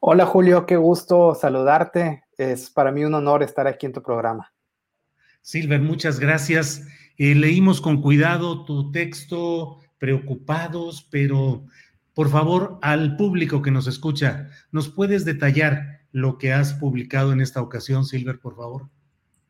Hola Julio, qué gusto saludarte. Es para mí un honor estar aquí en tu programa. Silver, muchas gracias. Eh, leímos con cuidado tu texto, preocupados, pero por favor, al público que nos escucha, ¿nos puedes detallar lo que has publicado en esta ocasión, Silver, por favor?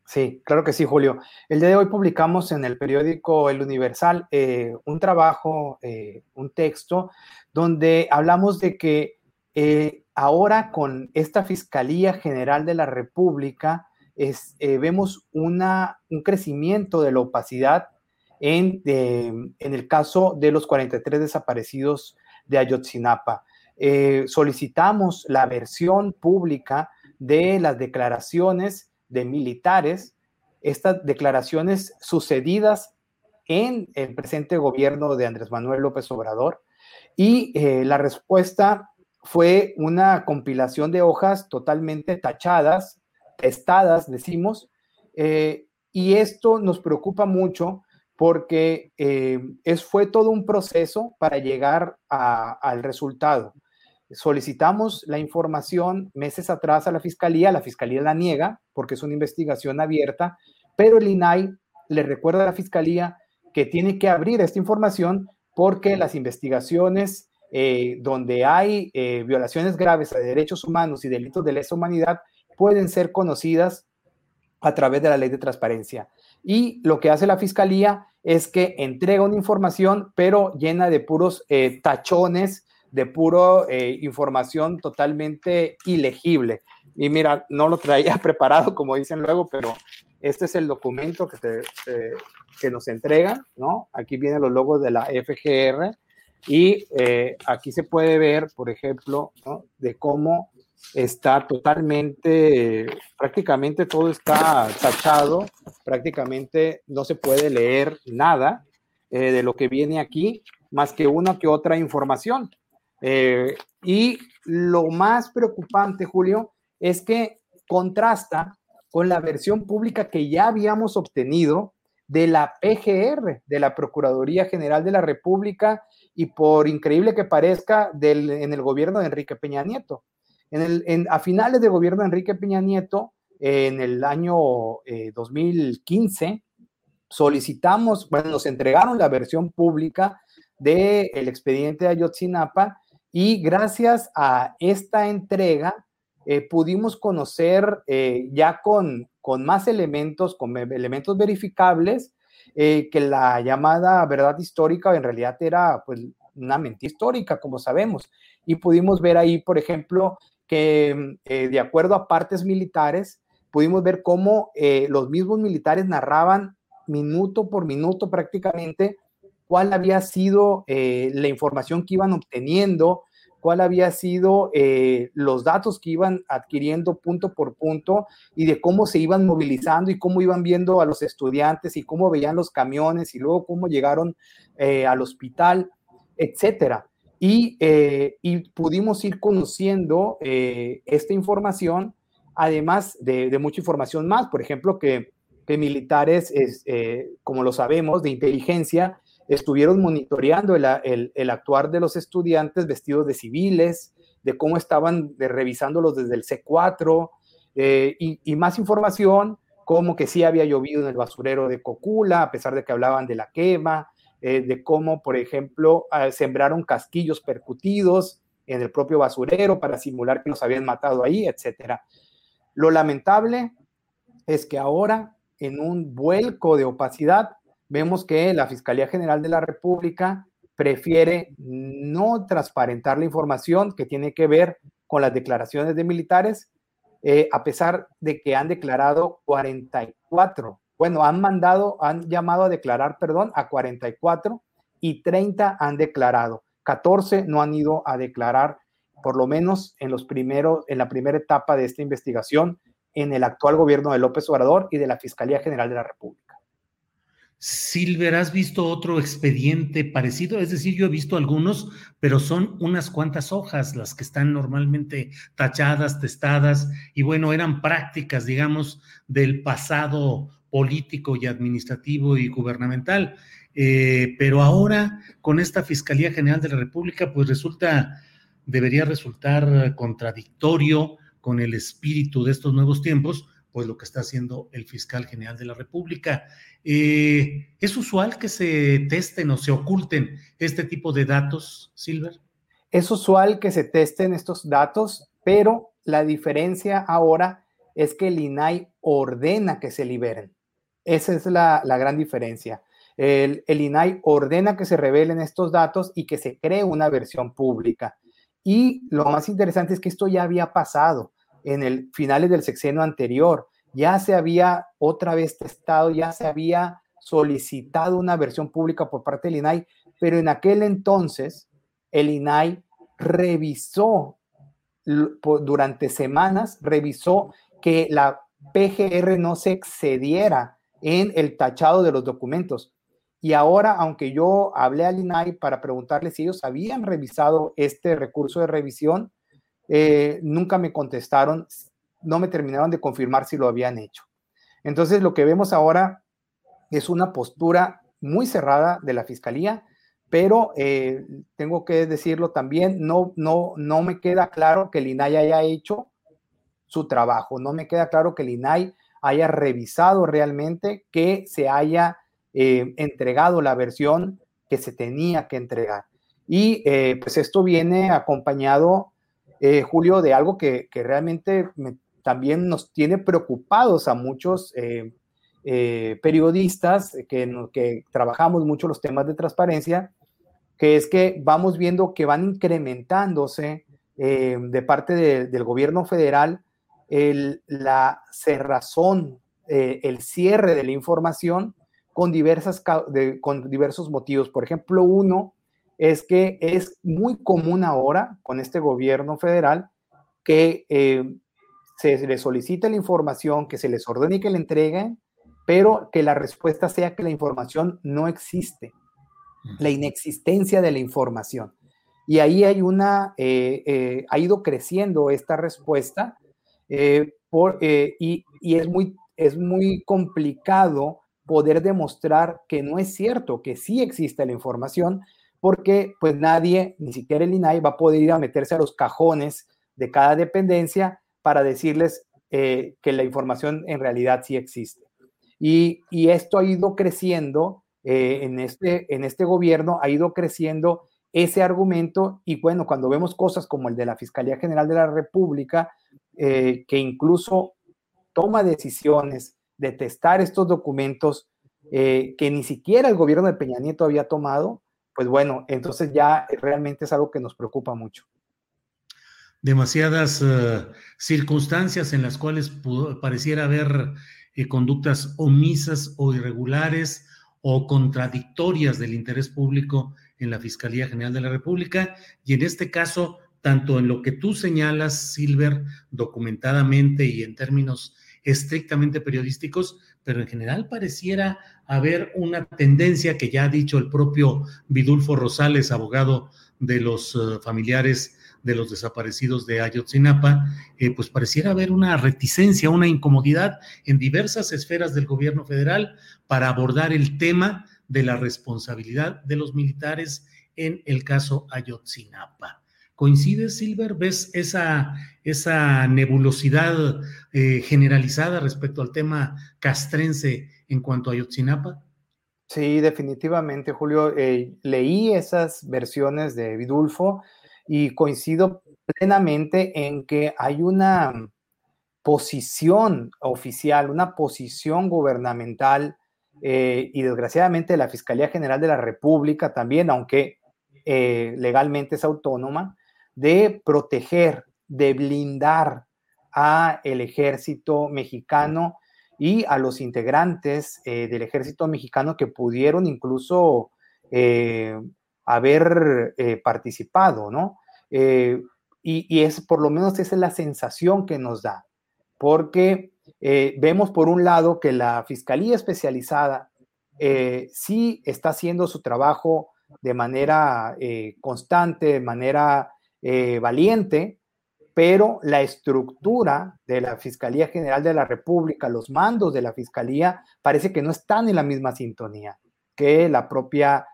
Sí, claro que sí, Julio. El día de hoy publicamos en el periódico El Universal eh, un trabajo, eh, un texto, donde hablamos de que eh, ahora con esta Fiscalía General de la República es, vemos un crecimiento de la opacidad en, el caso de los 43 desaparecidos de Ayotzinapa. solicitamos la versión pública de las declaraciones de militares, estas declaraciones sucedidas en el presente gobierno de Andrés Manuel López Obrador. Y eh, la respuesta fue una compilación de hojas totalmente tachadas, testadas, decimos, eh, y esto nos preocupa mucho porque eh, es, fue todo un proceso para llegar al resultado. Solicitamos la información meses atrás a la fiscalía, la fiscalía la niega porque es una investigación abierta, pero el INAI le recuerda a la fiscalía que tiene que abrir esta información porque las investigaciones eh, donde hay eh, violaciones graves a derechos humanos y delitos de lesa humanidad pueden ser conocidas a través de la ley de transparencia. Y lo que hace la fiscalía es que entrega una información, pero llena de puros eh, tachones de puro eh, información totalmente ilegible. Y mira, no lo traía preparado, como dicen luego, pero este es el documento que, te, que nos entrega, ¿no? Aquí vienen los logos de la FGR y eh, aquí se puede ver, por ejemplo, de cómo está totalmente, prácticamente todo está tachado, prácticamente no se puede leer nada eh, de lo que viene aquí, más que una que otra información. Eh, y lo más preocupante, Julio, es que contrasta con la versión pública que ya habíamos obtenido de la PGR, de la Procuraduría General de la República, y por increíble que parezca, en el gobierno de Enrique Peña Nieto. A finales del gobierno de Enrique Peña Nieto, en el año 2015, eh, solicitamos, bueno, nos entregaron la versión pública del el expediente de Ayotzinapa y gracias a esta entrega eh, pudimos conocer eh, ya con, con, más elementos, con elementos verificables, eh, que la llamada verdad histórica en realidad era pues una mentira histórica, como sabemos. Y pudimos ver ahí, por ejemplo, que de acuerdo a partes militares, pudimos ver cómo eh, los mismos militares narraban minuto por minuto prácticamente cuál había sido eh, la información que iban obteniendo, cuál había sido eh, los datos que iban adquiriendo punto por punto y de cómo se iban movilizando y cómo iban viendo a los estudiantes y cómo veían los camiones y luego cómo llegaron al hospital, etcétera. Y, y, pudimos ir conociendo esta información además de, mucha información más, por ejemplo, que, militares, eh, como lo sabemos, de inteligencia, estuvieron monitoreando el, actuar de los estudiantes vestidos de civiles, de cómo estaban revisándolos desde el C4, eh, y, más información, como que sí había llovido en el basurero de Cocula, a pesar de que hablaban de la quema, eh, de cómo, por ejemplo, ah, sembraron casquillos percutidos en el propio basurero para simular que los habían matado ahí, etcétera. Lo lamentable es que ahora, en un vuelco de opacidad, vemos que la Fiscalía General de la República prefiere no transparentar la información que tiene que ver con las declaraciones de militares, eh, a pesar de que han declarado 44. Bueno, han mandado, han llamado a declarar, perdón, a 44 y 30 han declarado. 14 no han ido a declarar por lo menos en los primeros, en la primera etapa de esta investigación, en el actual gobierno de López Obrador y de la Fiscalía General de la República. Silver, ¿has visto otro expediente parecido? Es decir, yo he visto algunos, pero son unas cuantas hojas las que están normalmente tachadas, testadas, y bueno, eran prácticas, digamos, del pasado político y administrativo y gubernamental. Eh, pero ahora, con esta Fiscalía General de la República, pues resulta debería resultar contradictorio con el espíritu de estos nuevos tiempos, pues lo que está haciendo el fiscal general de la República. Eh, ¿Es usual que se testen o se oculten este tipo de datos, Silver? Es usual que se testen estos datos, pero la diferencia ahora es que el INAI ordena que se liberen. Esa es la, gran diferencia. El, el INAI ordena que se revelen estos datos y que se cree una versión pública. Y lo más interesante es que esto ya había pasado en el finales del sexenio anterior. Ya se había otra vez testado, ya se había solicitado una versión pública por parte del INAI, pero en aquel entonces el INAI revisó durante semanas, revisó que la PGR no se excediera en el tachado de los documentos. Y ahora, aunque yo hablé al INAI para preguntarles si ellos habían revisado este recurso de revisión, eh, nunca me contestaron, no me terminaron de confirmar si lo habían hecho. Entonces, lo que vemos ahora es una postura muy cerrada de la Fiscalía, pero eh, tengo que decirlo también, no, no, no me queda claro que el INAI haya hecho su trabajo, no me queda claro que el INAI haya revisado realmente que se haya eh, entregado la versión que se tenía que entregar. Y pues esto viene acompañado, eh, Julio, de algo que, realmente también nos tiene preocupados a muchos periodistas que, que trabajamos mucho los temas de transparencia, que es que vamos viendo que van incrementándose de parte del gobierno federal la cerrazón, el cierre de la información con, diversas, con diversos motivos. Por ejemplo, uno es que es muy común ahora con este gobierno federal que eh, se les solicite la información, que se les ordene y que la entreguen, pero que la respuesta sea que la información no existe, la inexistencia de la información. Y ahí hay una, eh, eh, ha ido creciendo esta respuesta por, y, y, es, muy, es muy complicado poder demostrar que no es cierto, que sí existe la información, porque pues nadie, ni siquiera el INAI, va a poder ir a meterse a los cajones de cada dependencia para decirles eh, que la información en realidad sí existe. Y, esto ha ido creciendo eh, en, este, en este gobierno, ha ido creciendo ese argumento y bueno, cuando vemos cosas como el de la Fiscalía General de la República, eh, que incluso toma decisiones de testar estos documentos que ni siquiera el gobierno de Peña Nieto había tomado, pues bueno, entonces ya realmente es algo que nos preocupa mucho. demasiadas eh, circunstancias en las cuales pareciera haber eh, conductas omisas o irregulares o contradictorias del interés público en la Fiscalía General de la República y en este caso, tanto en lo que tú señalas, Silver, documentadamente y en términos estrictamente periodísticos, pero en general pareciera haber una tendencia que ya ha dicho el propio Vidulfo Rosales, abogado de los eh, familiares de los desaparecidos de Ayotzinapa, eh, pues pareciera haber una reticencia, una incomodidad en diversas esferas del gobierno federal para abordar el tema de la responsabilidad de los militares en el caso Ayotzinapa. ¿Coincides, Silver? ¿Ves esa, esa nebulosidad eh, generalizada respecto al tema castrense en cuanto a Ayotzinapa? Sí, definitivamente, Julio. Eh, leí esas versiones de Vidulfo y coincido plenamente en que hay una posición oficial, una posición gubernamental eh, y desgraciadamente la Fiscalía General de la República también, aunque legalmente es autónoma, de proteger, de blindar a el ejército mexicano y a los integrantes eh, del ejército mexicano que pudieron incluso haber participado, ¿no? y, y, es por lo menos esa es la sensación que nos da, porque eh, vemos por un lado que la Fiscalía Especializada eh, sí está haciendo su trabajo de manera eh, constante, de manera valiente, pero la estructura de la Fiscalía General de la República, los mandos de la Fiscalía, parece que no están en la misma sintonía que la propia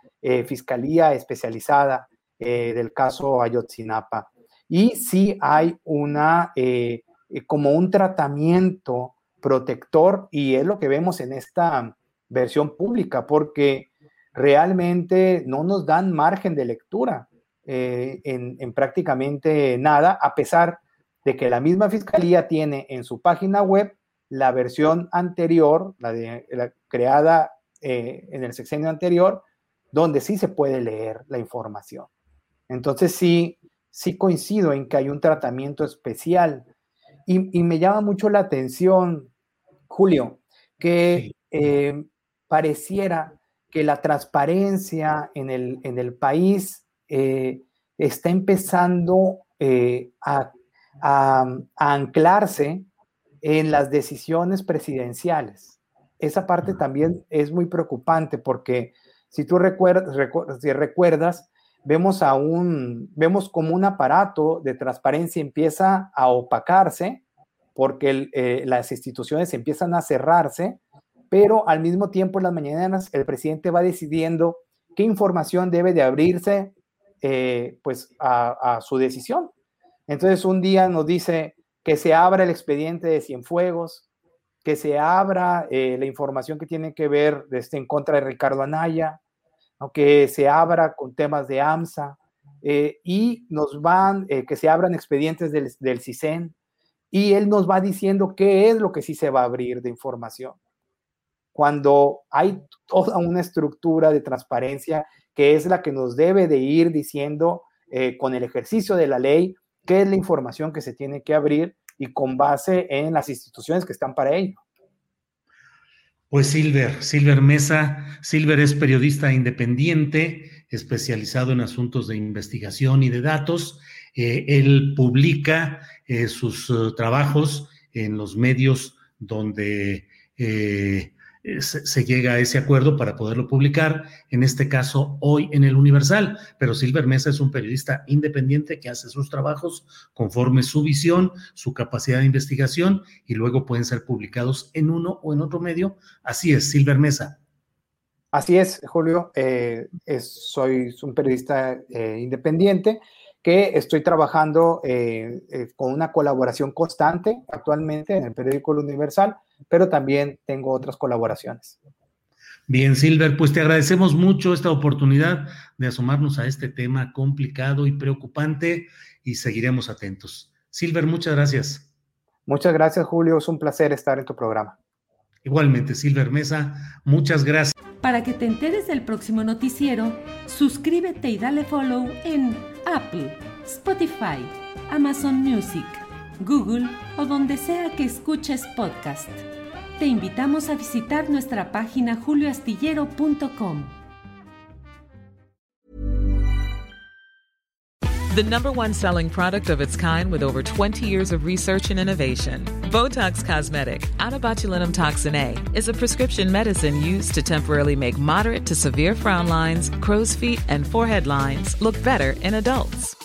Fiscalía Especializada del caso Ayotzinapa. Y sí hay una eh, como un tratamiento protector y es lo que vemos en esta versión pública, porque realmente no nos dan margen de lectura eh, en, prácticamente nada, a pesar de que la misma fiscalía tiene en su página web la versión anterior, la, de, la creada eh, en el sexenio anterior, donde sí se puede leer la información. Entonces sí, sí coincido en que hay un tratamiento especial y, me llama mucho la atención, Julio, que eh, pareciera que la transparencia en el, en el país eh, está empezando eh, a, anclarse en las decisiones presidenciales. Esa parte también es muy preocupante porque si tú recuerdas, si recuerdas vemos a un, vemos como un aparato de transparencia empieza a opacarse porque eh, las instituciones empiezan a cerrarse, pero al mismo tiempo en las mañanas el presidente va decidiendo qué información debe de abrirse eh, pues a, su decisión. Entonces un día nos dice que se abra el expediente de Cienfuegos, que se abra eh, la información que tiene que ver este, en contra de Ricardo Anaya, que se abra con temas de AMSA eh, y nos van, que se abran expedientes del, del CISEN y él nos va diciendo qué es lo que sí se va a abrir de información. Cuando hay toda una estructura de transparencia que es la que nos debe de ir diciendo eh, con el ejercicio de la ley qué es la información que se tiene que abrir y con base en las instituciones que están para ello. Pues Silver, Silver Mesa, Silver es periodista independiente, especializado en asuntos de investigación y de datos. Eh, él publica eh, sus trabajos en los medios donde se, llega a ese acuerdo para poderlo publicar, en este caso hoy en el Universal. Pero Silver Mesa es un periodista independiente que hace sus trabajos conforme su visión, su capacidad de investigación y luego pueden ser publicados en uno o en otro medio. Así es, Silver Mesa. Así es, Julio. Eh, soy un periodista eh, independiente que estoy trabajando con una colaboración constante actualmente en el periódico Universal pero también tengo otras colaboraciones. Bien, Silver, pues te agradecemos mucho esta oportunidad de asomarnos a este tema complicado y preocupante y seguiremos atentos. Silver, muchas gracias. Muchas gracias, Julio. Es un placer estar en tu programa. Igualmente, Silver Mesa, muchas gracias. Para que te enteres del próximo noticiero, suscríbete y dale follow en Apple, Spotify, Amazon Music, Google o donde sea que escuches podcast. Te invitamos a visitar nuestra página julioastillero.com. The number one selling product of its kind with over 20 years of research and innovation. Botox Cosmetic, out toxin A, is a prescription medicine used to temporarily make moderate to severe frown lines, crow's feet, and forehead lines look better in adults.